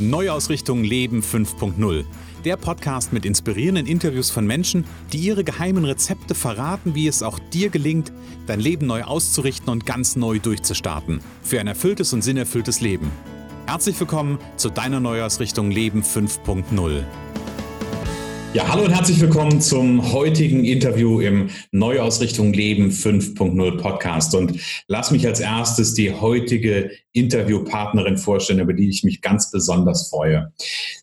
Neuausrichtung Leben 5.0. Der Podcast mit inspirierenden Interviews von Menschen, die ihre geheimen Rezepte verraten, wie es auch dir gelingt, dein Leben neu auszurichten und ganz neu durchzustarten. Für ein erfülltes und sinnerfülltes Leben. Herzlich willkommen zu deiner Neuausrichtung Leben 5.0. Ja, hallo und herzlich willkommen zum heutigen Interview im Neuausrichtung Leben 5.0 Podcast. Und lass mich als erstes die heutige Interviewpartnerin vorstellen, über die ich mich ganz besonders freue.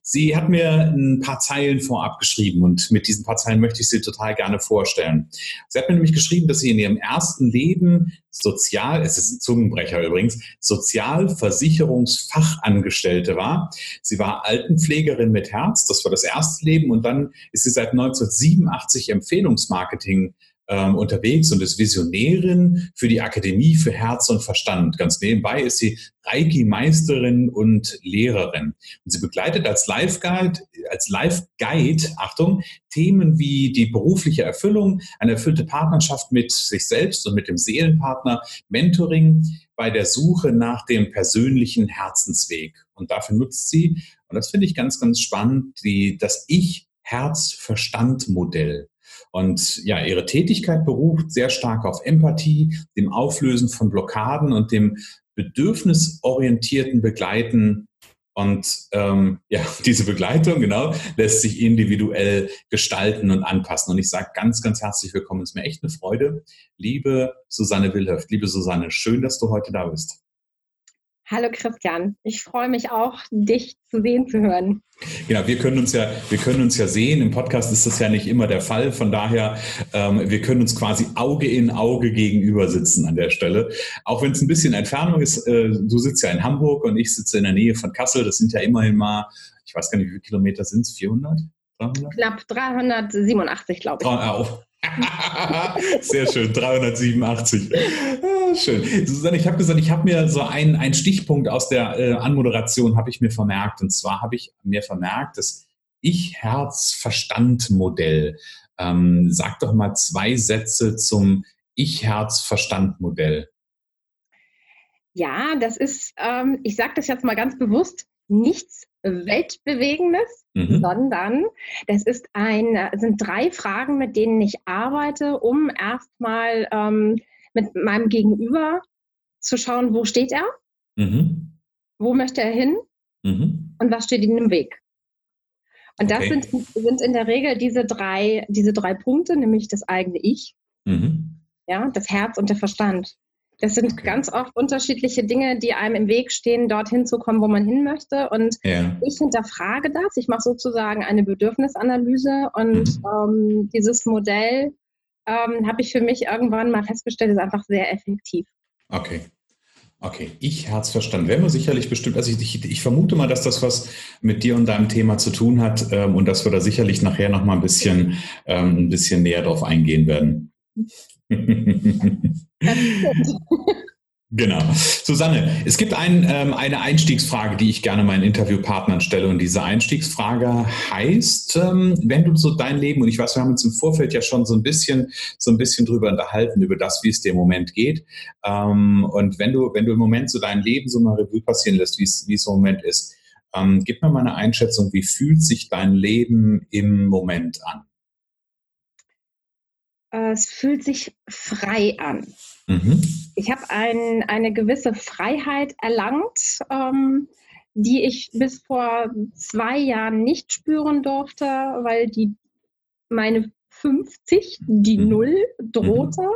Sie hat mir ein paar Zeilen vorab geschrieben und mit diesen paar Zeilen möchte ich sie total gerne vorstellen. Sie hat mir nämlich geschrieben, dass sie in ihrem ersten Leben Sozial, es ist ein Zungenbrecher übrigens, Sozialversicherungsfachangestellte war. Sie war Altenpflegerin mit Herz, das war das erste Leben und dann ist sie seit 1987 Empfehlungsmarketing ähm, unterwegs und ist Visionärin für die Akademie für Herz und Verstand. Ganz nebenbei ist sie Reiki-Meisterin und Lehrerin. Und sie begleitet als Live-Guide, als Live-Guide, Achtung, Themen wie die berufliche Erfüllung, eine erfüllte Partnerschaft mit sich selbst und mit dem Seelenpartner, Mentoring bei der Suche nach dem persönlichen Herzensweg. Und dafür nutzt sie, und das finde ich ganz, ganz spannend, die, das Ich-Herz-Verstand-Modell. Und ja, ihre Tätigkeit beruht sehr stark auf Empathie, dem Auflösen von Blockaden und dem bedürfnisorientierten Begleiten. Und ähm, ja, diese Begleitung, genau, lässt sich individuell gestalten und anpassen. Und ich sage ganz, ganz herzlich willkommen. Es ist mir echt eine Freude. Liebe Susanne Wilhöft, liebe Susanne, schön, dass du heute da bist. Hallo Christian, ich freue mich auch, dich zu sehen, zu hören. Genau, wir können uns ja, wir können uns ja sehen. Im Podcast ist das ja nicht immer der Fall. Von daher, ähm, wir können uns quasi Auge in Auge gegenüber sitzen an der Stelle. Auch wenn es ein bisschen Entfernung ist. Äh, du sitzt ja in Hamburg und ich sitze in der Nähe von Kassel. Das sind ja immerhin mal, ich weiß gar nicht, wie viele Kilometer sind es? 400? 300? Knapp 387, glaube ich. Oh, Sehr schön, 387. Ah, schön. Susanne, ich habe gesagt, ich habe mir so einen, einen Stichpunkt aus der äh, Anmoderation habe ich mir vermerkt. Und zwar habe ich mir vermerkt, das Ich-Herz-Verstand-Modell. Ähm, sag doch mal zwei Sätze zum Ich-Herz-Verstand-Modell. Ja, das ist, ähm, ich sage das jetzt mal ganz bewusst, nichts Weltbewegendes, mhm. sondern das ist ein, sind drei Fragen, mit denen ich arbeite, um erstmal ähm, mit meinem Gegenüber zu schauen, wo steht er, mhm. wo möchte er hin mhm. und was steht ihm im Weg. Und okay. das sind, sind in der Regel diese drei, diese drei Punkte, nämlich das eigene Ich, mhm. ja, das Herz und der Verstand. Das sind okay. ganz oft unterschiedliche Dinge, die einem im Weg stehen, dorthin zu kommen, wo man hin möchte. Und ja. ich hinterfrage das. Ich mache sozusagen eine Bedürfnisanalyse und mhm. ähm, dieses Modell ähm, habe ich für mich irgendwann mal festgestellt, ist einfach sehr effektiv. Okay. Okay, ich Herzverstand. Werden wir sicherlich bestimmt, also ich, ich, ich, vermute mal, dass das was mit dir und deinem Thema zu tun hat ähm, und dass wir da sicherlich nachher noch mal ein bisschen, ähm, ein bisschen näher drauf eingehen werden. Genau. Susanne, es gibt ein, ähm, eine Einstiegsfrage, die ich gerne meinen Interviewpartnern stelle. Und diese Einstiegsfrage heißt, ähm, wenn du so dein Leben, und ich weiß, wir haben uns im Vorfeld ja schon so ein bisschen, so ein bisschen drüber unterhalten, über das, wie es dir im Moment geht. Ähm, und wenn du, wenn du im Moment so dein Leben so mal Revue passieren lässt, wie es, wie es im Moment ist, ähm, gib mir mal eine Einschätzung, wie fühlt sich dein Leben im Moment an? Äh, es fühlt sich frei an. Mhm. Ich habe ein, eine gewisse Freiheit erlangt, ähm, die ich bis vor zwei Jahren nicht spüren durfte, weil die meine 50, die mhm. Null drohte.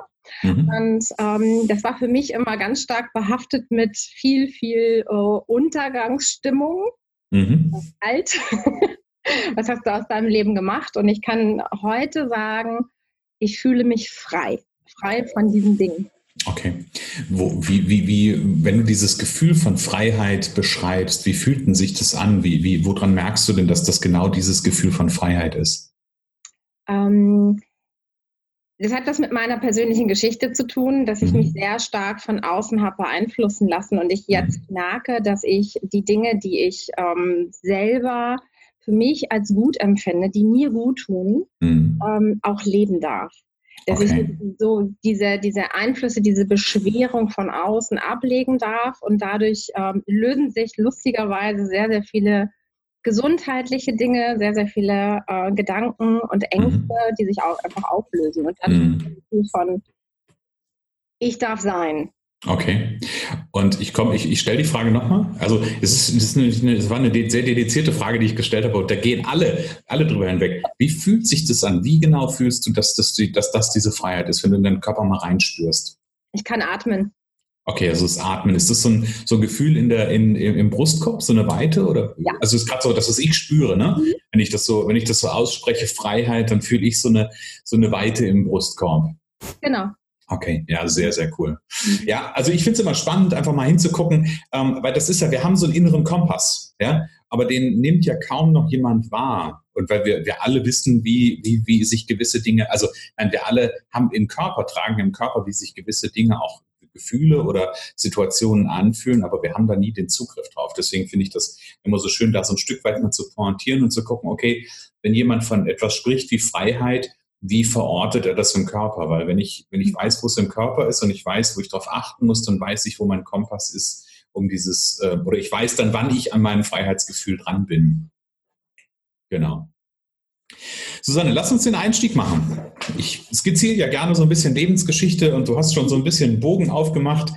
Mhm. Und ähm, das war für mich immer ganz stark behaftet mit viel, viel äh, Untergangsstimmung. Mhm. Alt. Was hast du aus deinem Leben gemacht? Und ich kann heute sagen, ich fühle mich frei, frei von diesen Dingen. Okay. Wo, wie, wie, wie, wenn du dieses Gefühl von Freiheit beschreibst, wie fühlt denn sich das an? Wie, wie, woran merkst du denn, dass das genau dieses Gefühl von Freiheit ist? Ähm, das hat das mit meiner persönlichen Geschichte zu tun, dass ich mhm. mich sehr stark von außen habe beeinflussen lassen und ich jetzt mhm. merke, dass ich die Dinge, die ich ähm, selber für mich als gut empfinde, die mir gut tun, mhm. ähm, auch leben darf. dass okay. ich so diese, diese Einflüsse, diese Beschwerung von außen ablegen darf und dadurch ähm, lösen sich lustigerweise sehr, sehr viele gesundheitliche Dinge, sehr, sehr viele äh, Gedanken und Ängste, mhm. die sich auch einfach auflösen. Und dann mhm. von ich darf sein. Okay. Und ich komme, ich, ich stelle die Frage nochmal. Also es, ist, es, ist eine, es war eine sehr dedizierte Frage, die ich gestellt habe, und da gehen alle, alle drüber hinweg. Wie fühlt sich das an? Wie genau fühlst du, dass das, dass das diese Freiheit ist, wenn du in deinen Körper mal reinspürst? Ich kann atmen. Okay, also das Atmen. Ist das so ein, so ein Gefühl in der, in, im Brustkorb, so eine Weite? Oder? Ja. Also es ist gerade so, dass es ich spüre, ne? Mhm. Wenn ich das so, wenn ich das so ausspreche, Freiheit, dann fühle ich so eine, so eine Weite im Brustkorb. Genau. Okay, ja, sehr, sehr cool. Mhm. Ja, also ich finde es immer spannend, einfach mal hinzugucken, ähm, weil das ist ja, wir haben so einen inneren Kompass, ja, aber den nimmt ja kaum noch jemand wahr. Und weil wir, wir alle wissen, wie, wie, wie sich gewisse Dinge, also nein, wir alle haben im Körper, tragen im Körper, wie sich gewisse Dinge auch Gefühle oder Situationen anfühlen, aber wir haben da nie den Zugriff drauf. Deswegen finde ich das immer so schön, da so ein Stück weit mal zu pointieren und zu gucken, okay, wenn jemand von etwas spricht wie Freiheit, wie verortet er das im Körper? Weil wenn ich, wenn ich weiß, wo es im Körper ist und ich weiß, wo ich darauf achten muss, dann weiß ich, wo mein Kompass ist, um dieses, äh, oder ich weiß dann, wann ich an meinem Freiheitsgefühl dran bin. Genau. Susanne, lass uns den Einstieg machen. Ich skizziere ja gerne so ein bisschen Lebensgeschichte und du hast schon so ein bisschen Bogen aufgemacht.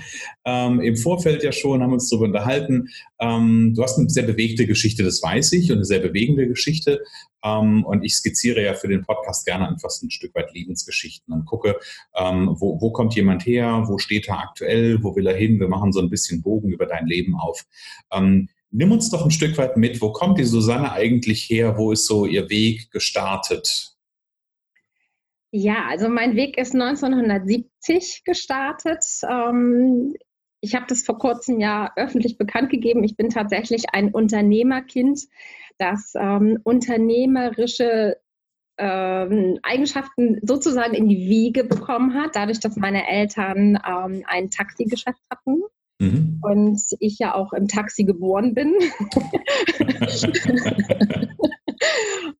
Ähm, Im Vorfeld ja schon, haben wir uns darüber unterhalten. Ähm, du hast eine sehr bewegte Geschichte, das weiß ich, und eine sehr bewegende Geschichte. Ähm, und ich skizziere ja für den Podcast gerne einfach so ein Stück weit Lebensgeschichten und gucke, ähm, wo, wo kommt jemand her, wo steht er aktuell, wo will er hin. Wir machen so ein bisschen Bogen über dein Leben auf. Nimm uns doch ein Stück weit mit. Wo kommt die Susanne eigentlich her? Wo ist so ihr Weg gestartet? Ja, also mein Weg ist 1970 gestartet. Ähm, ich habe das vor kurzem ja öffentlich bekannt gegeben. Ich bin tatsächlich ein Unternehmerkind, das ähm, unternehmerische ähm, Eigenschaften sozusagen in die Wiege bekommen hat, dadurch, dass meine Eltern ein Taxigeschäft hatten. Mhm. Und ich ja auch im Taxi geboren bin.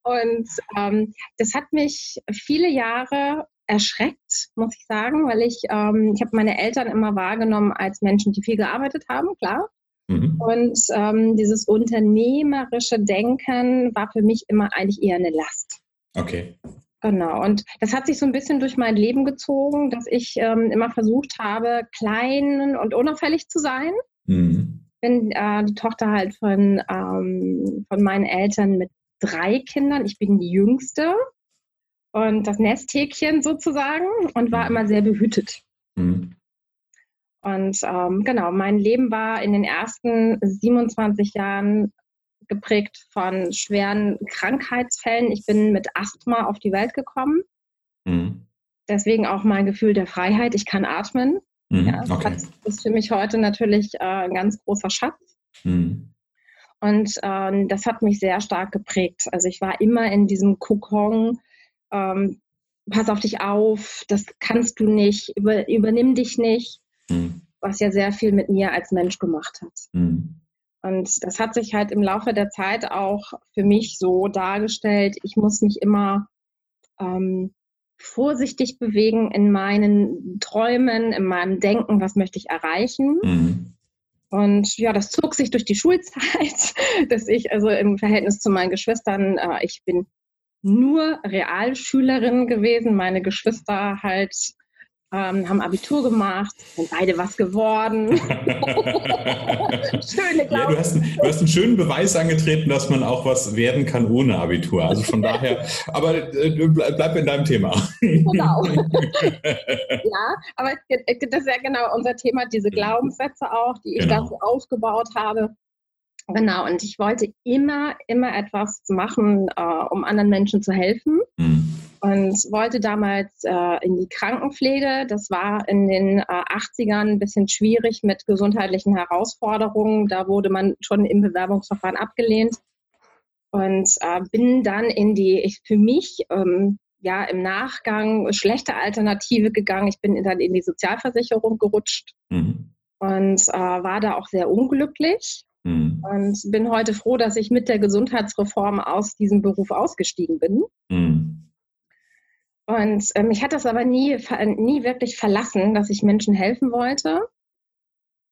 und ähm, das hat mich viele Jahre erschreckt, muss ich sagen, weil ich, ähm, ich habe meine Eltern immer wahrgenommen als Menschen, die viel gearbeitet haben, klar. Mhm. Und ähm, dieses unternehmerische Denken war für mich immer eigentlich eher eine Last. Okay. Genau, und das hat sich so ein bisschen durch mein Leben gezogen, dass ich ähm, immer versucht habe, klein und unauffällig zu sein. Mhm. Bin äh, die Tochter halt von, ähm, von meinen Eltern mit drei Kindern. Ich bin die Jüngste und das Nesthäkchen sozusagen und war immer sehr behütet. Mhm. Und ähm, genau, mein Leben war in den ersten 27 Jahren geprägt von schweren Krankheitsfällen. Ich bin mit Asthma auf die Welt gekommen. Mhm. Deswegen auch mein Gefühl der Freiheit. Ich kann atmen. Mhm. Ja, okay. das ist für mich heute natürlich äh, ein ganz großer Schatz. Mhm. Und ähm, das hat mich sehr stark geprägt. Also ich war immer in diesem Kokon, ähm, pass auf dich auf, das kannst du nicht, über, übernimm dich nicht, mhm. was ja sehr viel mit mir als Mensch gemacht hat. Mhm. Und das hat sich halt im Laufe der Zeit auch für mich so dargestellt, ich muss mich immer ähm, vorsichtig bewegen in meinen Träumen, in meinem Denken, was möchte ich erreichen. Mhm. Und ja, das zog sich durch die Schulzeit, dass ich also im Verhältnis zu meinen Geschwistern, äh, ich bin nur Realschülerin gewesen, meine Geschwister halt ähm, haben Abitur gemacht, sind beide was geworden. Schöne ja, du, hast, du hast einen schönen Beweis angetreten, dass man auch was werden kann ohne Abitur. Also von daher, aber äh, bleib in deinem Thema. genau. ja, aber das ist ja genau unser Thema, diese Glaubenssätze auch, die ich genau. da so aufgebaut habe. Genau, und ich wollte immer, immer etwas machen, äh, um anderen Menschen zu helfen. Mhm und wollte damals äh, in die Krankenpflege. Das war in den äh, 80ern ein bisschen schwierig mit gesundheitlichen Herausforderungen. Da wurde man schon im Bewerbungsverfahren abgelehnt und äh, bin dann in die, ich, für mich, ähm, ja, im Nachgang schlechte Alternative gegangen. Ich bin dann in die Sozialversicherung gerutscht mhm. und äh, war da auch sehr unglücklich. Mhm. Und bin heute froh, dass ich mit der Gesundheitsreform aus diesem Beruf ausgestiegen bin. Mhm Und äh, mich hat das aber nie, nie wirklich verlassen, dass ich Menschen helfen wollte.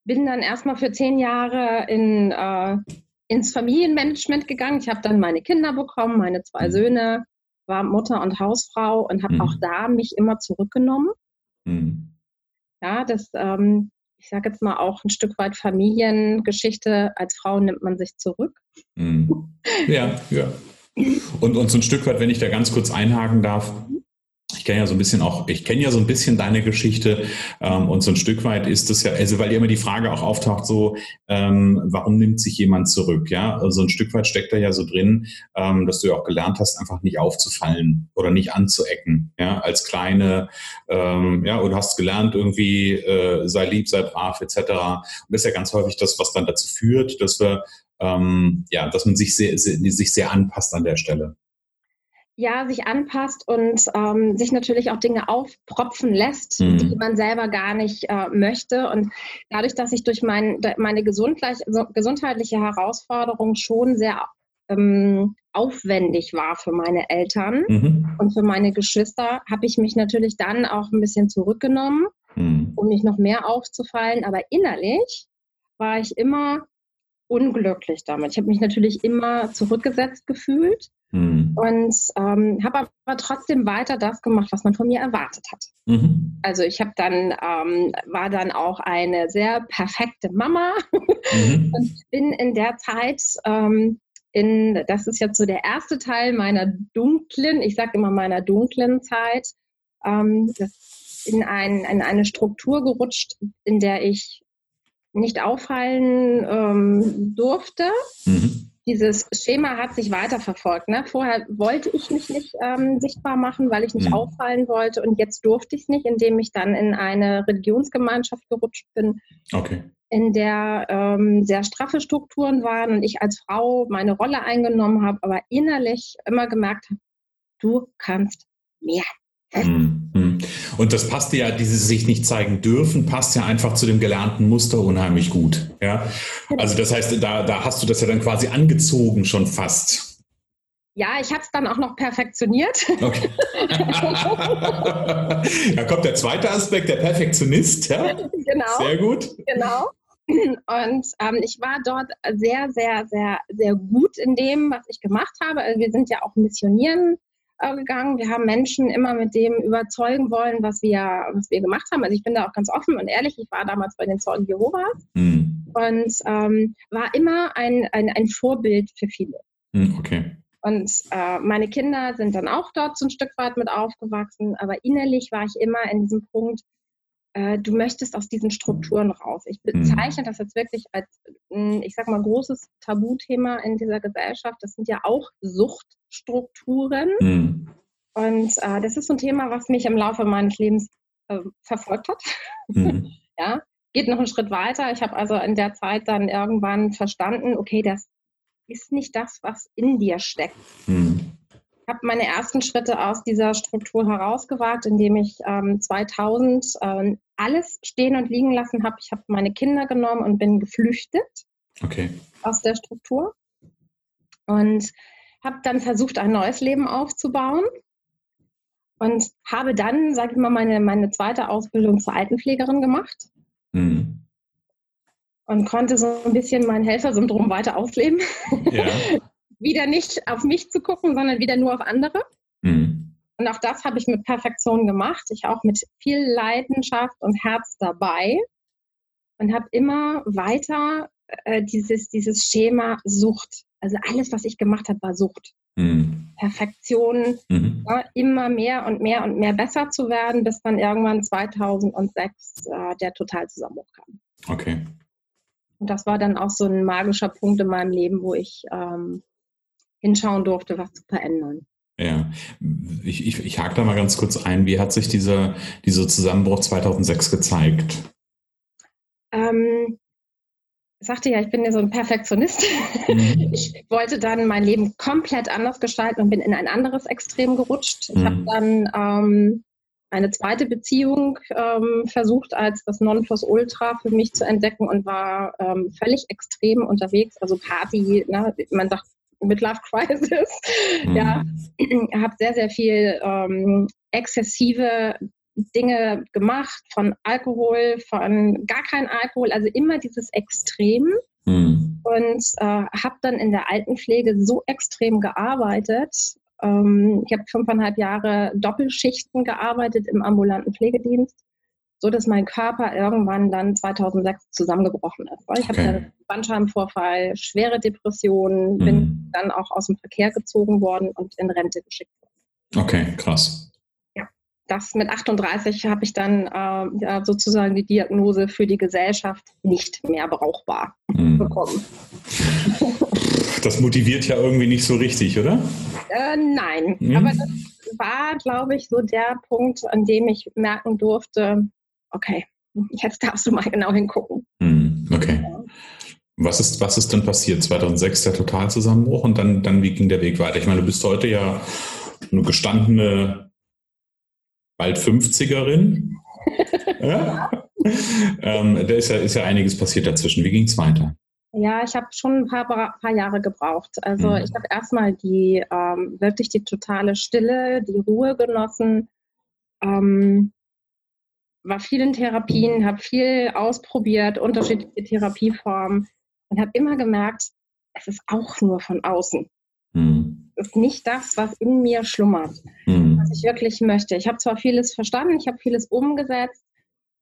Bin dann erstmal für zehn Jahre in, äh, ins Familienmanagement gegangen. Ich habe dann meine Kinder bekommen, meine zwei mhm. Söhne, war Mutter und Hausfrau und habe mhm. auch da mich immer zurückgenommen. Mhm. Ja, das, ähm, ich sage jetzt mal auch ein Stück weit Familiengeschichte. Als Frau nimmt man sich zurück. Mhm. Ja, ja. Und, und so ein Stück weit, wenn ich da ganz kurz einhaken darf, ich kenne ja so ein bisschen auch, ich kenne ja so ein bisschen deine Geschichte ähm, und so ein Stück weit ist es ja, also weil immer die Frage auch auftaucht, so, ähm, warum nimmt sich jemand zurück? Ja, also ein Stück weit steckt da ja so drin, ähm, dass du ja auch gelernt hast, einfach nicht aufzufallen oder nicht anzuecken, ja, als kleine, ähm, ja, oder hast gelernt irgendwie, äh, sei lieb, sei brav, etc. Und das ist ja ganz häufig das, was dann dazu führt, dass wir, ähm, ja, dass man sich sehr, sehr, sich sehr anpasst an der Stelle ja, sich anpasst und ähm, sich natürlich auch Dinge aufpropfen lässt, mhm. die man selber gar nicht äh, möchte. Und dadurch, dass ich durch mein, meine gesundheitliche Herausforderung schon sehr ähm, aufwendig war für meine Eltern mhm. und für meine Geschwister, habe ich mich natürlich dann auch ein bisschen zurückgenommen, mhm. um nicht noch mehr aufzufallen. Aber innerlich war ich immer unglücklich damit. Ich habe mich natürlich immer zurückgesetzt gefühlt mhm. und ähm, habe aber trotzdem weiter das gemacht, was man von mir erwartet hat. Mhm. Also ich habe dann ähm, war dann auch eine sehr perfekte Mama mhm. und bin in der Zeit ähm, in, das ist jetzt so der erste Teil meiner dunklen, ich sage immer meiner dunklen Zeit, ähm, in, ein, in eine Struktur gerutscht, in der ich nicht auffallen ähm, durfte. Mhm. Dieses Schema hat sich weiterverfolgt. Ne? Vorher wollte ich mich nicht ähm, sichtbar machen, weil ich nicht mhm. auffallen wollte. Und jetzt durfte ich es nicht, indem ich dann in eine Religionsgemeinschaft gerutscht bin, okay. in der ähm, sehr straffe Strukturen waren und ich als Frau meine Rolle eingenommen habe, aber innerlich immer gemerkt habe, du kannst mehr. Mhm. Und das passt ja, diese sich nicht zeigen dürfen, passt ja einfach zu dem gelernten Muster unheimlich gut. Ja? Also das heißt, da, da hast du das ja dann quasi angezogen schon fast. Ja, ich habe es dann auch noch perfektioniert. Okay. da kommt der zweite Aspekt, der Perfektionist. Ja? Genau. Sehr gut. Genau. Und ähm, ich war dort sehr, sehr, sehr, sehr gut in dem, was ich gemacht habe. Also wir sind ja auch missionieren gegangen. Wir haben Menschen immer mit dem überzeugen wollen, was wir, was wir gemacht haben. Also ich bin da auch ganz offen und ehrlich. Ich war damals bei den Zeugen Jehovas mhm. und ähm, war immer ein, ein, ein Vorbild für viele. Mhm, okay. Und äh, meine Kinder sind dann auch dort so ein Stück weit mit aufgewachsen, aber innerlich war ich immer in diesem Punkt, äh, du möchtest aus diesen Strukturen raus. Ich bezeichne das jetzt wirklich als, ich sag mal, großes Tabuthema in dieser Gesellschaft. Das sind ja auch Suchtstrukturen. Mhm. Und äh, das ist so ein Thema, was mich im Laufe meines Lebens äh, verfolgt hat. Mhm. ja, geht noch einen Schritt weiter. Ich habe also in der Zeit dann irgendwann verstanden, okay, das ist nicht das, was in dir steckt. Mhm habe meine ersten Schritte aus dieser Struktur herausgewagt, indem ich ähm, 2000 ähm, alles stehen und liegen lassen habe. Ich habe meine Kinder genommen und bin geflüchtet okay. aus der Struktur und habe dann versucht, ein neues Leben aufzubauen und habe dann, sage ich mal, meine, meine zweite Ausbildung zur Altenpflegerin gemacht. Mhm. Und konnte so ein bisschen mein Helfersyndrom weiter ausleben. Ja. wieder nicht auf mich zu gucken, sondern wieder nur auf andere. Mhm. Und auch das habe ich mit Perfektion gemacht. Ich auch mit viel Leidenschaft und Herz dabei und habe immer weiter äh, dieses, dieses Schema Sucht. Also alles, was ich gemacht habe, war Sucht. Mhm. Perfektion, mhm. Ja, immer mehr und mehr und mehr besser zu werden, bis dann irgendwann 2006 äh, der Totalzusammenbruch kam. Okay. Und das war dann auch so ein magischer Punkt in meinem Leben, wo ich ähm, hinschauen durfte, was zu verändern. Ja, ich, ich, ich hake da mal ganz kurz ein. Wie hat sich dieser, dieser Zusammenbruch 2006 gezeigt? Ähm, sagte ja, ich bin ja so ein Perfektionist. Mhm. Ich wollte dann mein Leben komplett anders gestalten und bin in ein anderes Extrem gerutscht. Ich mhm. habe dann ähm, eine zweite Beziehung ähm, versucht, als das Nonplusultra für mich zu entdecken und war ähm, völlig extrem unterwegs. Also Party, ne? man sagt Midlife Crisis. Mhm. Ja, habe sehr, sehr viel ähm, exzessive Dinge gemacht, von Alkohol, von gar kein Alkohol, also immer dieses Extrem. Mhm. Und äh, habe dann in der Altenpflege so extrem gearbeitet. Ähm, ich habe fünfeinhalb Jahre Doppelschichten gearbeitet im ambulanten Pflegedienst, so dass mein Körper irgendwann dann 2006 zusammengebrochen ist. Ich okay. habe einen Bandscheibenvorfall, schwere Depressionen, mhm. bin dann auch aus dem Verkehr gezogen worden und in Rente geschickt worden. Okay, krass das mit 38 habe ich dann äh, ja, sozusagen die Diagnose für die Gesellschaft nicht mehr brauchbar mhm. bekommen. Das motiviert ja irgendwie nicht so richtig, oder? Äh, nein, mhm. aber das war, glaube ich, so der Punkt, an dem ich merken durfte, okay, jetzt darfst du mal genau hingucken. Mhm. Okay. Was ist, was ist denn passiert? 2006 der Totalzusammenbruch und dann, dann wie ging der Weg weiter? Ich meine, du bist heute ja eine gestandene bald 50erin. ja. ähm, da ist ja, ist ja einiges passiert dazwischen. Wie ging es weiter? Ja, ich habe schon ein paar, paar Jahre gebraucht. Also mhm. ich habe erstmal die ähm, wirklich die totale Stille, die Ruhe genossen, ähm, war viel in Therapien, habe viel ausprobiert, unterschiedliche Therapieformen und habe immer gemerkt, es ist auch nur von außen. Ist nicht das, was in mir schlummert, mhm. was ich wirklich möchte. Ich habe zwar vieles verstanden, ich habe vieles umgesetzt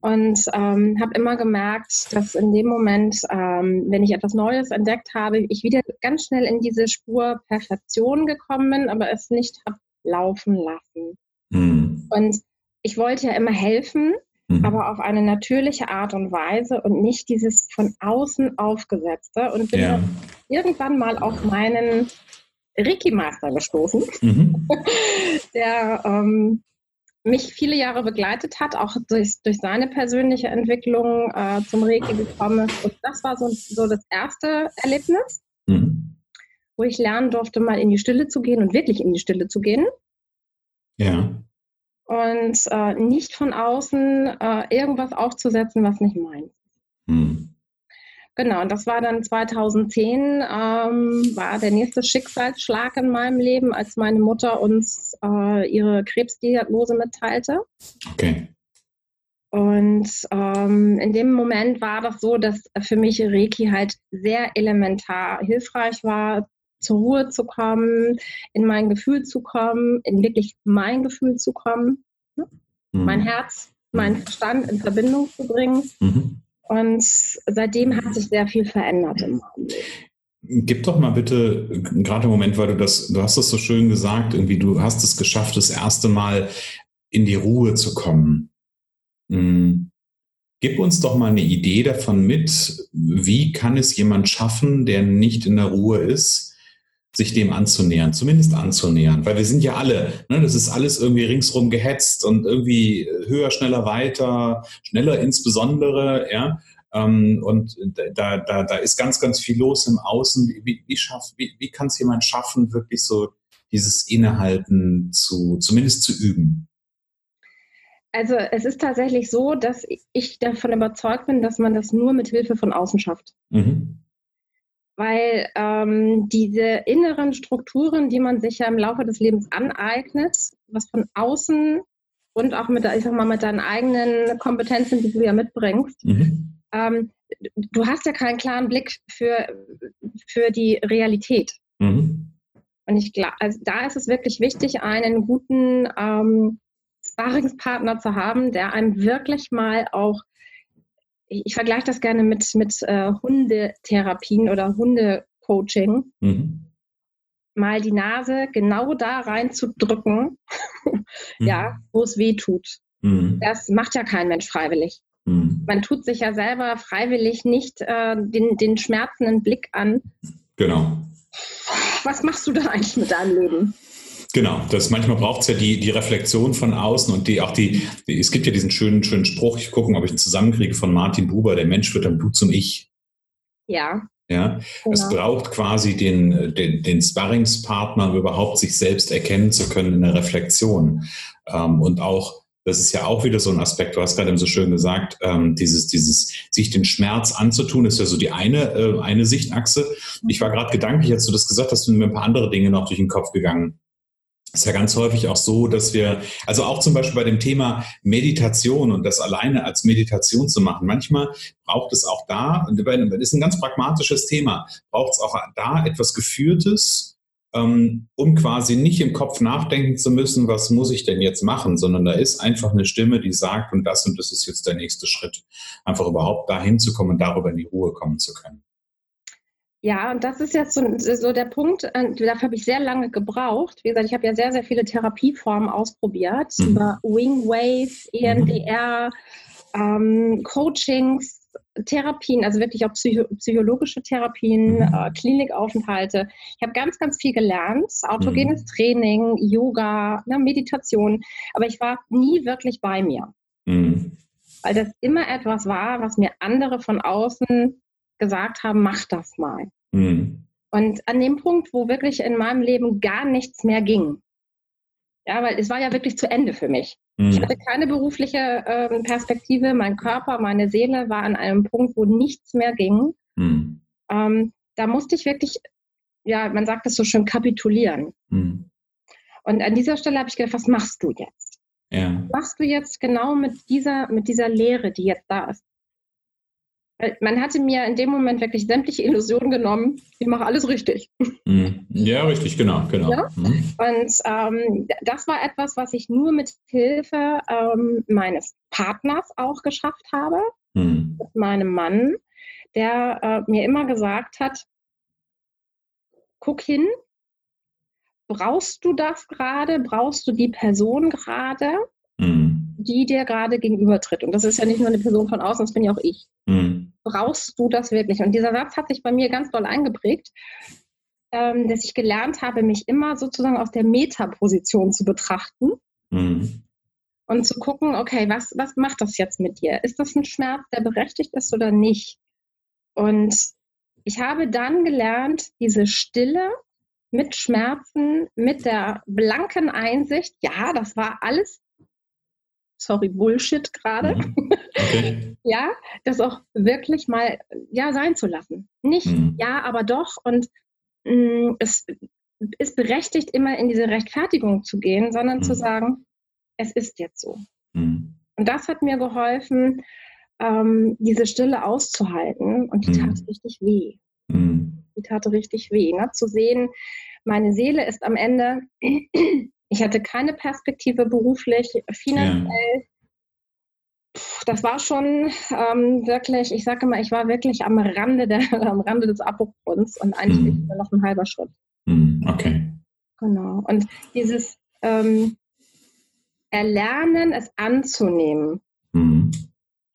und ähm, habe immer gemerkt, dass in dem Moment, ähm, wenn ich etwas Neues entdeckt habe, ich wieder ganz schnell in diese Spur Perfektion gekommen bin, aber es nicht habe laufen lassen. Mhm. Und ich wollte ja immer helfen, mhm. aber auf eine natürliche Art und Weise und nicht dieses von außen aufgesetzte. Und bin ja. irgendwann mal auf meinen Ricky Master gestoßen, mhm. der ähm, mich viele Jahre begleitet hat, auch durch, durch seine persönliche Entwicklung äh, zum Reiki gekommen ist. Und das war so, so das erste Erlebnis, mhm. wo ich lernen durfte, mal in die Stille zu gehen und wirklich in die Stille zu gehen. Ja. Und äh, nicht von außen äh, irgendwas aufzusetzen, was nicht meins. Mhm. Genau, und das war dann 2010, ähm, war der nächste Schicksalsschlag in meinem Leben, als meine Mutter uns äh, ihre Krebsdiagnose mitteilte. Okay. Und ähm, in dem Moment war das so, dass für mich Reiki halt sehr elementar hilfreich war, zur Ruhe zu kommen, in mein Gefühl zu kommen, in wirklich mein Gefühl zu kommen, ne? mhm. mein Herz, meinen mhm. Verstand in Verbindung zu bringen. Mhm. Und seitdem hat sich sehr viel verändert im Gib doch mal bitte, gerade im Moment, weil du das, du hast das so schön gesagt, irgendwie, du hast es geschafft, das erste Mal in die Ruhe zu kommen. Hm. Gib uns doch mal eine Idee davon mit, wie kann es jemand schaffen, der nicht in der Ruhe ist, sich dem anzunähern, zumindest anzunähern, weil wir sind ja alle, ne, das ist alles irgendwie ringsrum gehetzt und irgendwie höher, schneller, weiter, schneller insbesondere, ja. Ähm, und da, da, da ist ganz, ganz viel los im Außen. Wie, wie, schaff, wie, wie kann es jemand schaffen, wirklich so dieses Innehalten zu, zumindest zu üben? Also es ist tatsächlich so, dass ich davon überzeugt bin, dass man das nur mit Hilfe von außen schafft. Mhm weil ähm, diese inneren Strukturen, die man sich ja im Laufe des Lebens aneignet, was von außen und auch mit, ich sag mal, mit deinen eigenen Kompetenzen, die du ja mitbringst, mhm. ähm, du hast ja keinen klaren Blick für, für die Realität. Mhm. Und ich glaube, also da ist es wirklich wichtig, einen guten ähm, Sparingspartner zu haben, der einem wirklich mal auch ich, ich vergleiche das gerne mit, mit äh, Hundetherapien oder Hundecoaching. Mhm. Mal die Nase genau da reinzudrücken, mhm. ja, wo es weh tut. Mhm. Das macht ja kein Mensch freiwillig. Mhm. Man tut sich ja selber freiwillig nicht äh, den, den schmerzenden Blick an. Genau. Was machst du da eigentlich mit deinem Leben? Genau, das manchmal braucht es ja die, die Reflexion von außen und die auch die, die, es gibt ja diesen schönen, schönen Spruch, ich gucke, ob ich ihn zusammenkriege von Martin Buber, der Mensch wird am Blut zum Ich. Ja. Ja, genau. es braucht quasi den, den, den Sparringspartner, um überhaupt sich selbst erkennen zu können in der Reflexion. Ähm, und auch, das ist ja auch wieder so ein Aspekt, du hast gerade eben so schön gesagt, ähm, dieses, dieses, sich den Schmerz anzutun, ist ja so die eine, äh, eine Sichtachse. Ich war gerade gedanklich, als du das gesagt hast, sind mir ein paar andere Dinge noch durch den Kopf gegangen ist ja ganz häufig auch so, dass wir, also auch zum Beispiel bei dem Thema Meditation und das alleine als Meditation zu machen, manchmal braucht es auch da, das ist ein ganz pragmatisches Thema, braucht es auch da etwas Geführtes, ähm, um quasi nicht im Kopf nachdenken zu müssen, was muss ich denn jetzt machen, sondern da ist einfach eine Stimme, die sagt, und das und das ist jetzt der nächste Schritt, einfach überhaupt dahin zu kommen und darüber in die Ruhe kommen zu können. Ja, und das ist jetzt so, so der Punkt, äh, dafür habe ich sehr lange gebraucht. Wie gesagt, ich habe ja sehr, sehr viele Therapieformen ausprobiert, mhm. über Wingwave, EMDR, ähm, Coachings, Therapien, also wirklich auch psycho psychologische Therapien, mhm. äh, Klinikaufenthalte. Ich habe ganz, ganz viel gelernt, autogenes mhm. Training, Yoga, ne, Meditation, aber ich war nie wirklich bei mir. Mhm. Weil das immer etwas war, was mir andere von außen gesagt haben, mach das mal. Mhm. Und an dem Punkt, wo wirklich in meinem Leben gar nichts mehr ging, ja, weil es war ja wirklich zu Ende für mich. Mhm. Ich hatte keine berufliche äh, Perspektive, mein Körper, meine Seele war an einem Punkt, wo nichts mehr ging. Mhm. Ähm, da musste ich wirklich, ja, man sagt es so schön, kapitulieren. Mhm. Und an dieser Stelle habe ich gedacht, was machst du jetzt? Ja. Was machst du jetzt genau mit dieser, mit dieser Lehre, die jetzt da ist? Man hatte mir in dem Moment wirklich sämtliche Illusionen genommen. Ich mache alles richtig. Mhm. Ja, richtig, genau. genau. Ja? Mhm. Und ähm, das war etwas, was ich nur mit Hilfe ähm, meines Partners auch geschafft habe, mhm. mit meinem Mann, der äh, mir immer gesagt hat, guck hin, brauchst du das gerade? Brauchst du die Person gerade? Mhm. die dir gerade gegenübertritt. Und das ist ja nicht nur eine Person von außen, das bin ja auch ich. Mhm. Brauchst du das wirklich? Und dieser Satz hat sich bei mir ganz doll eingeprägt, ähm, dass ich gelernt habe, mich immer sozusagen aus der Metaposition zu betrachten. Mhm. Und zu gucken, okay, was, was macht das jetzt mit dir? Ist das ein Schmerz, der berechtigt ist oder nicht? Und ich habe dann gelernt, diese Stille mit Schmerzen, mit der blanken Einsicht, ja, das war alles sorry, Bullshit gerade. Mhm. Okay. ja, das auch wirklich mal ja sein zu lassen. Nicht mhm. ja, aber doch. Und mh, mm, es ist berechtigt, immer in diese Rechtfertigung zu gehen, sondern mhm. zu sagen, es ist jetzt so. Mhm. Und das hat mir geholfen, ähm, diese Stille auszuhalten. Und die tat mhm. richtig weh. Die tat richtig weh. Ne? Zu sehen, meine Seele ist am Ende ich hatte keine Perspektive beruflich, finanziell. Ja. Das war schon ähm, wirklich, ich sage mal, ich war wirklich am Rande, der, am Rande des Abbruchgrunds und eigentlich mhm. noch ein halber Schritt. Mhm. Okay. Genau. Und dieses ähm, Erlernen, es anzunehmen, mhm.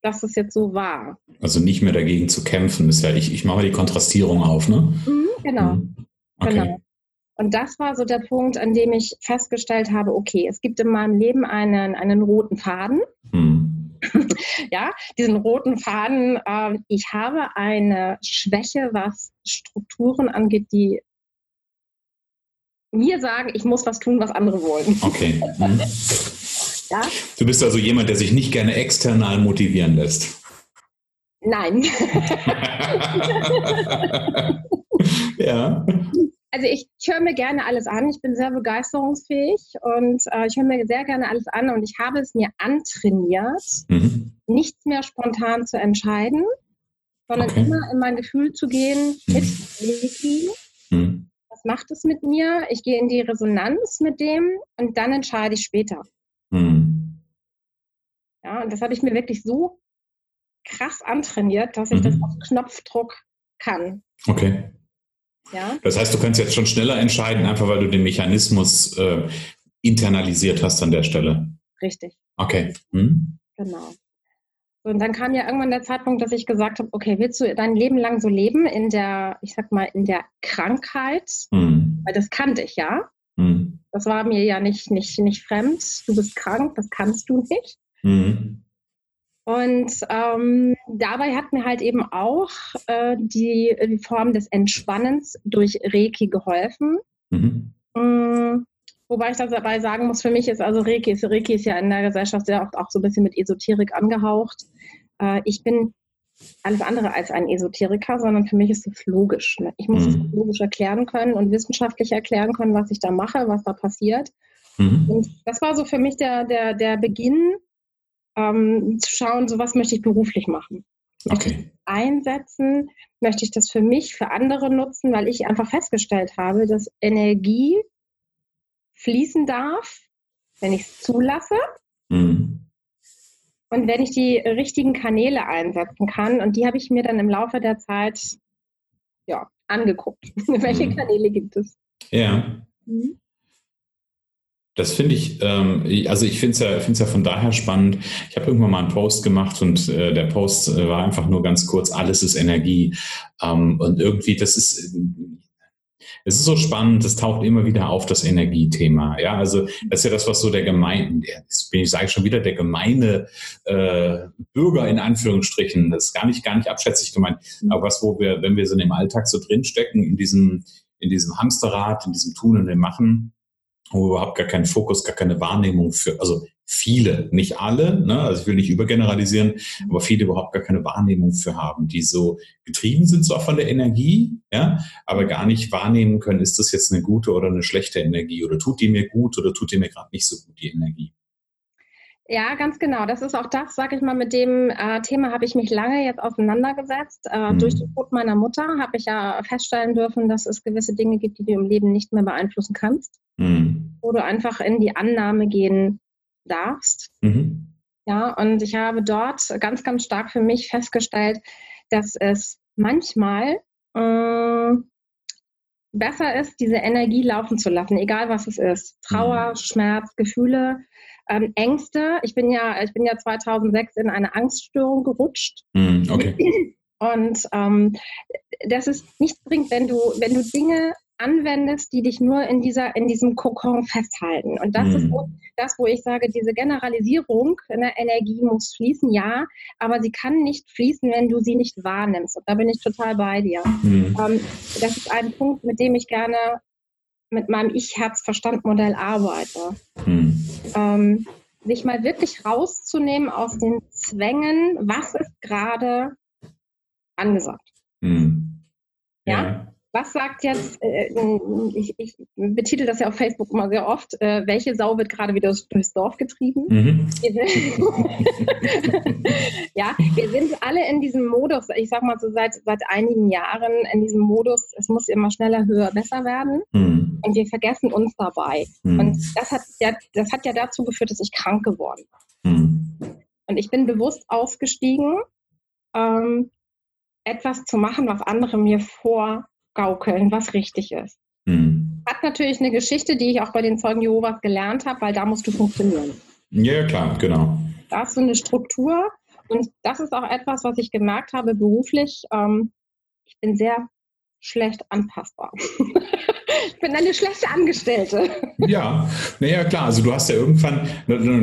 dass es jetzt so war. Also nicht mehr dagegen zu kämpfen, ist ja, ich, ich mache die Kontrastierung auf, ne? Mhm, genau. Mhm. Okay. Genau. Und das war so der Punkt, an dem ich festgestellt habe, okay, es gibt in meinem Leben einen, einen roten Faden. Hm. ja, diesen roten Faden. Äh, ich habe eine Schwäche, was Strukturen angeht, die mir sagen, ich muss was tun, was andere wollen. Okay. Hm. ja? Du bist also jemand, der sich nicht gerne external motivieren lässt. Nein. ja also ich, höre mir gerne alles an. Ich bin sehr begeisterungsfähig und äh, ich höre mir sehr gerne alles an und ich habe es mir antrainiert, mhm. nichts mehr spontan zu entscheiden, sondern okay. immer in mein Gefühl zu gehen mit Reiki. Mhm. Was macht es mit mir? Ich gehe in die Resonanz mit dem und dann entscheide ich später. Mhm. Ja, und das habe ich mir wirklich so krass antrainiert, dass ich das mhm. auf Knopfdruck kann. Okay. Ja? Das heißt, du kannst jetzt schon schneller entscheiden, einfach weil du den Mechanismus äh, internalisiert hast an der Stelle. Richtig. Okay. Hm? Genau. Und dann kam ja irgendwann der Zeitpunkt, dass ich gesagt habe, okay, willst du dein Leben lang so leben in der, ich sag mal, in der Krankheit? Hm. Weil das kannte ich ja. Hm. Das war mir ja nicht, nicht, nicht fremd. Du bist krank, das kannst du nicht. Hm. Und ähm, dabei hat mir halt eben auch äh, die, die, Form des Entspannens durch Reiki geholfen. Mhm. Ähm, wobei ich das dabei sagen muss, für mich ist also Reiki, ist, Reiki ist ja in der Gesellschaft sehr oft auch so ein bisschen mit Esoterik angehaucht. Äh, ich bin alles andere als ein Esoteriker, sondern für mich ist es logisch. Ne? Ich muss mhm. es logisch erklären können und wissenschaftlich erklären können, was ich da mache, was da passiert. Mhm. Und das war so für mich der, der, der Beginn, ähm, zu schauen, so was möchte ich beruflich machen. Okay. Einsetzen, möchte ich das für mich, für andere nutzen, weil ich einfach festgestellt habe, dass Energie fließen darf, wenn ich es zulasse. Mhm. Und wenn ich die richtigen Kanäle einsetzen kann, und die habe ich mir dann im Laufe der Zeit ja, angeguckt. Welche mhm. Kanäle gibt es? Ja. Mhm. Das finde ich, ähm, also ich finde es ja, ja von daher spannend. Ich habe irgendwann mal einen Post gemacht und äh, der Post äh, war einfach nur ganz kurz, alles ist Energie. Ähm, und irgendwie, das ist, es ist so spannend, es taucht immer wieder auf, das Energiethema. Ja, also das ist ja das, was so der gemeine, jetzt bin ich sage schon wieder, der gemeine äh, Bürger in Anführungsstrichen, das ist gar nicht, gar nicht abschätzig gemeint, aber was, wo wir, wenn wir so in dem Alltag so drinstecken, in diesem, in diesem Hamsterrad, in diesem Tun und dem Machen, wo überhaupt gar keinen Fokus, gar keine Wahrnehmung für, also viele, nicht alle, ne? also ich will nicht übergeneralisieren, aber viele überhaupt gar keine Wahrnehmung für haben, die so getrieben sind zwar von der Energie, ja, aber gar nicht wahrnehmen können, ist das jetzt eine gute oder eine schlechte Energie oder tut die mir gut oder tut die mir gerade nicht so gut, die Energie. Ja, ganz genau. Das ist auch das, sage ich mal, mit dem äh, Thema habe ich mich lange jetzt auseinandergesetzt. Äh, mhm. Durch den Tod meiner Mutter habe ich ja feststellen dürfen, dass es gewisse Dinge gibt, die du im Leben nicht mehr beeinflussen kannst, mhm. Wo du einfach in die Annahme gehen darfst. Mhm. Ja, und ich habe dort ganz, ganz stark für mich festgestellt, dass es manchmal äh, besser ist, diese Energie laufen zu lassen, egal was es ist. Trauer, mhm. Schmerz, Gefühle ähm, Ängste. Ich bin ja, ich bin ja 2006 in eine Angststörung gerutscht. Mm, okay. Und ähm, das ist nichts bringt, wenn du, wenn du Dinge anwendest, die dich nur in dieser, in diesem Kokon festhalten. Und das mm. ist mhm. so, das, wo ich sage, diese Generalisierung, ne, Energie muss fließen, ja, aber sie kann nicht fließen, wenn du sie nicht wahrnimmst. Und da bin ich total bei dir. Mm. Ähm, das ist ein Punkt, mit dem ich gerne mit meinem Ich-Herz-Verstand-Modell arbeite. Hm. Ähm, sich mal wirklich rauszunehmen aus den Zwängen, was ist gerade angesagt. Hm. Ja? ja? Was sagt jetzt, äh, ich, ich, betitel das ja auf Facebook immer sehr oft, äh, welche Sau wird gerade wieder durchs Dorf getrieben? Mhm. ja, wir sind alle in diesem Modus, ich sag mal so seit, seit einigen Jahren in diesem Modus, es muss immer schneller, höher, besser werden. Mhm. Und wir vergessen uns dabei. Mhm. Und das hat, ja, das hat ja dazu geführt, dass ich krank geworden bin. Mhm. Und ich bin bewusst ausgestiegen, ähm, etwas zu machen, was andere mir vor gaukeln, was richtig ist. Mhm. Hat natürlich eine Geschichte, die ich auch bei den Zeugen Jehovas gelernt habe, weil da musst du funktionieren. Ja, klar, genau. Da hast du eine Struktur und das ist auch etwas, was ich gemerkt habe beruflich. Ähm, ich bin sehr schlecht anpassbar. ich bin eine schlechte Angestellte. Ja, naja, klar. Also du hast ja irgendwann,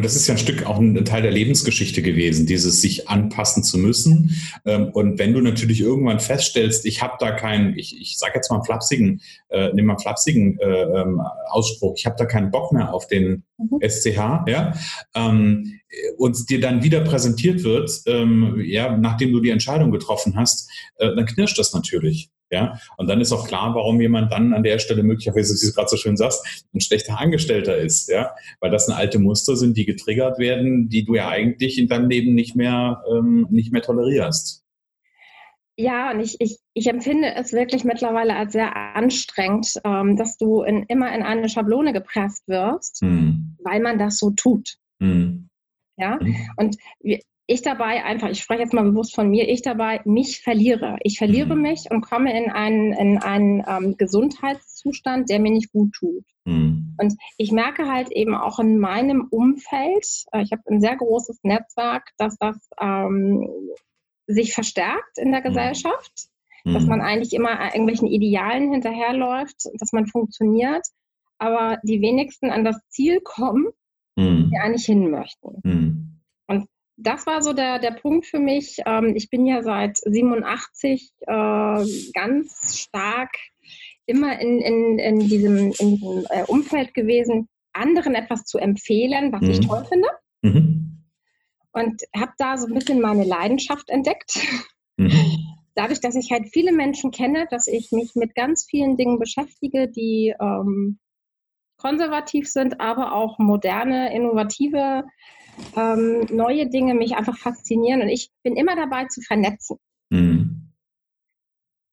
das ist ja ein Stück auch ein Teil der Lebensgeschichte gewesen, dieses sich anpassen zu müssen. Ähm, und wenn du natürlich irgendwann feststellst, ich habe da keinen, ich, ich sage jetzt mal einen flapsigen, äh, nimm mal einen flapsigen äh, ähm, Ausspruch, ich habe da keinen Bock mehr auf den mhm. SCH, ja, ähm, und dir dann wieder präsentiert wird, ähm, ja, nachdem du die Entscheidung getroffen hast, äh, dann knirscht das natürlich. Ja, und dann ist auch klar, warum jemand dann an der Stelle möglicherweise, wie du es gerade so schön sagst, ein schlechter Angestellter ist, ja, weil das eine alte Muster sind, die getriggert werden, die du ja eigentlich in deinem Leben nicht mehr, ähm, nicht mehr tolerierst. Ja, und ich, ich, ich empfinde es wirklich mittlerweile als sehr anstrengend, ähm, dass du in, immer in eine Schablone gepresst wirst, hm. weil man das so tut. Hm. Ja, hm. und wir, ich dabei einfach, ich spreche jetzt mal bewusst von mir, ich dabei mich verliere. Ich verliere mhm. mich und komme in einen, in einen ähm, Gesundheitszustand, der mir nicht gut tut. Mhm. Und ich merke halt eben auch in meinem Umfeld, äh, ich habe ein sehr großes Netzwerk, dass das ähm, sich verstärkt in der mhm. Gesellschaft, mhm. dass man eigentlich immer irgendwelchen Idealen hinterherläuft, dass man funktioniert, aber die wenigsten an das Ziel kommen, mhm. die eigentlich hin möchten. Das war so der, der Punkt für mich. Ähm, ich bin ja seit 87 äh, ganz stark immer in, in, in diesem, in diesem äh, Umfeld gewesen, anderen etwas zu empfehlen, was mhm. ich toll finde. Mhm. Und habe da so ein bisschen meine Leidenschaft entdeckt. Mhm. Dadurch, dass ich halt viele Menschen kenne, dass ich mich mit ganz vielen Dingen beschäftige, die ähm, konservativ sind, aber auch moderne, innovative, ähm, neue Dinge mich einfach faszinieren. Und ich bin immer dabei zu vernetzen. Mhm.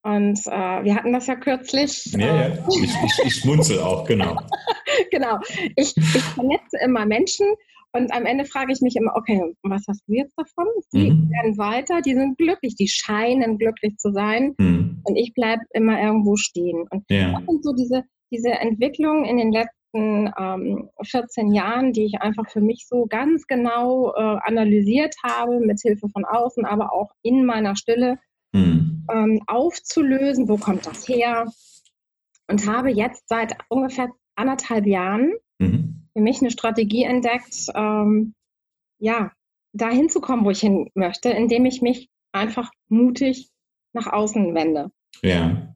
Und äh, wir hatten das ja kürzlich. Ja, ja. Äh, ich, ich, ich schmunzel auch, genau. genau. Ich, ich vernetze immer Menschen und am Ende frage ich mich immer, okay, was hast du jetzt davon? Die mhm. werden weiter, die sind glücklich, die scheinen glücklich zu sein mhm. und ich bleibe immer irgendwo stehen. Und ja. das sind so diese, diese Entwicklungen in den letzten ähm, 14 Jahren, die ich einfach für mich so ganz genau äh, analysiert habe, mit Hilfe von außen, aber auch in meiner Stille mhm. ähm, aufzulösen, wo kommt das her? Und habe jetzt seit ungefähr anderthalb Jahren mhm. für mich eine Strategie entdeckt, ähm, ja, dahin zu kommen, wo ich hin möchte, indem ich mich einfach mutig nach außen wende. Ja.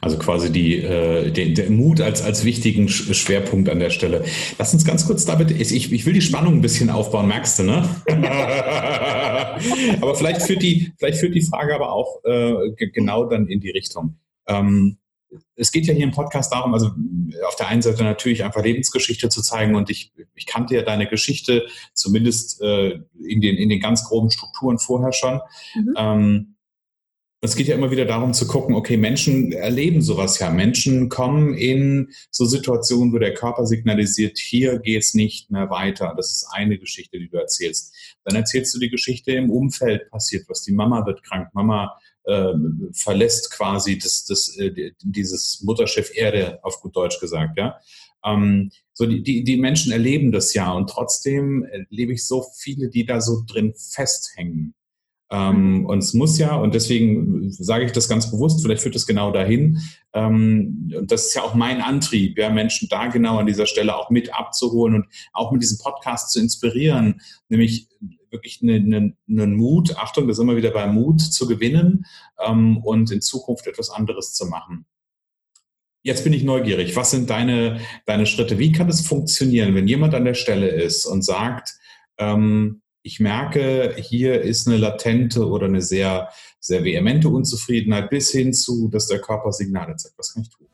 Also quasi die, äh, den, der Mut als, als wichtigen Schwerpunkt an der Stelle. Lass uns ganz kurz damit, ich, ich will die Spannung ein bisschen aufbauen, merkst du, ne? aber vielleicht führt, die, vielleicht führt die Frage aber auch äh, genau dann in die Richtung. Ähm, es geht ja hier im Podcast darum, also auf der einen Seite natürlich einfach Lebensgeschichte zu zeigen und ich, ich kannte ja deine Geschichte zumindest äh, in, den, in den ganz groben Strukturen vorher schon. Mhm. Ähm, es geht ja immer wieder darum zu gucken, okay, Menschen erleben sowas ja. Menschen kommen in so Situationen, wo der Körper signalisiert, hier geht's nicht mehr weiter. Das ist eine Geschichte, die du erzählst. Dann erzählst du die Geschichte im Umfeld passiert was. Die Mama wird krank, Mama äh, verlässt quasi das, das, äh, dieses Mutterschiff Erde, auf gut Deutsch gesagt, ja. Ähm, so die, die, die Menschen erleben das ja und trotzdem erlebe ich so viele, die da so drin festhängen. Ähm, mhm. und es muss ja, und deswegen sage ich das ganz bewusst, vielleicht führt es genau dahin. Ähm, und das ist ja auch mein Antrieb, ja, Menschen da genau an dieser Stelle auch mit abzuholen und auch mit diesem Podcast zu inspirieren, nämlich wirklich einen, einen, einen Mut, Achtung, das ist immer wieder bei Mut zu gewinnen ähm, und in Zukunft etwas anderes zu machen. Jetzt bin ich neugierig. Was sind deine, deine Schritte? Wie kann es funktionieren, wenn jemand an der Stelle ist und sagt, ähm, ich merke, hier ist eine latente oder eine sehr, sehr vehemente Unzufriedenheit bis hin zu, dass der Körper Signale zeigt. Was kann ich tun?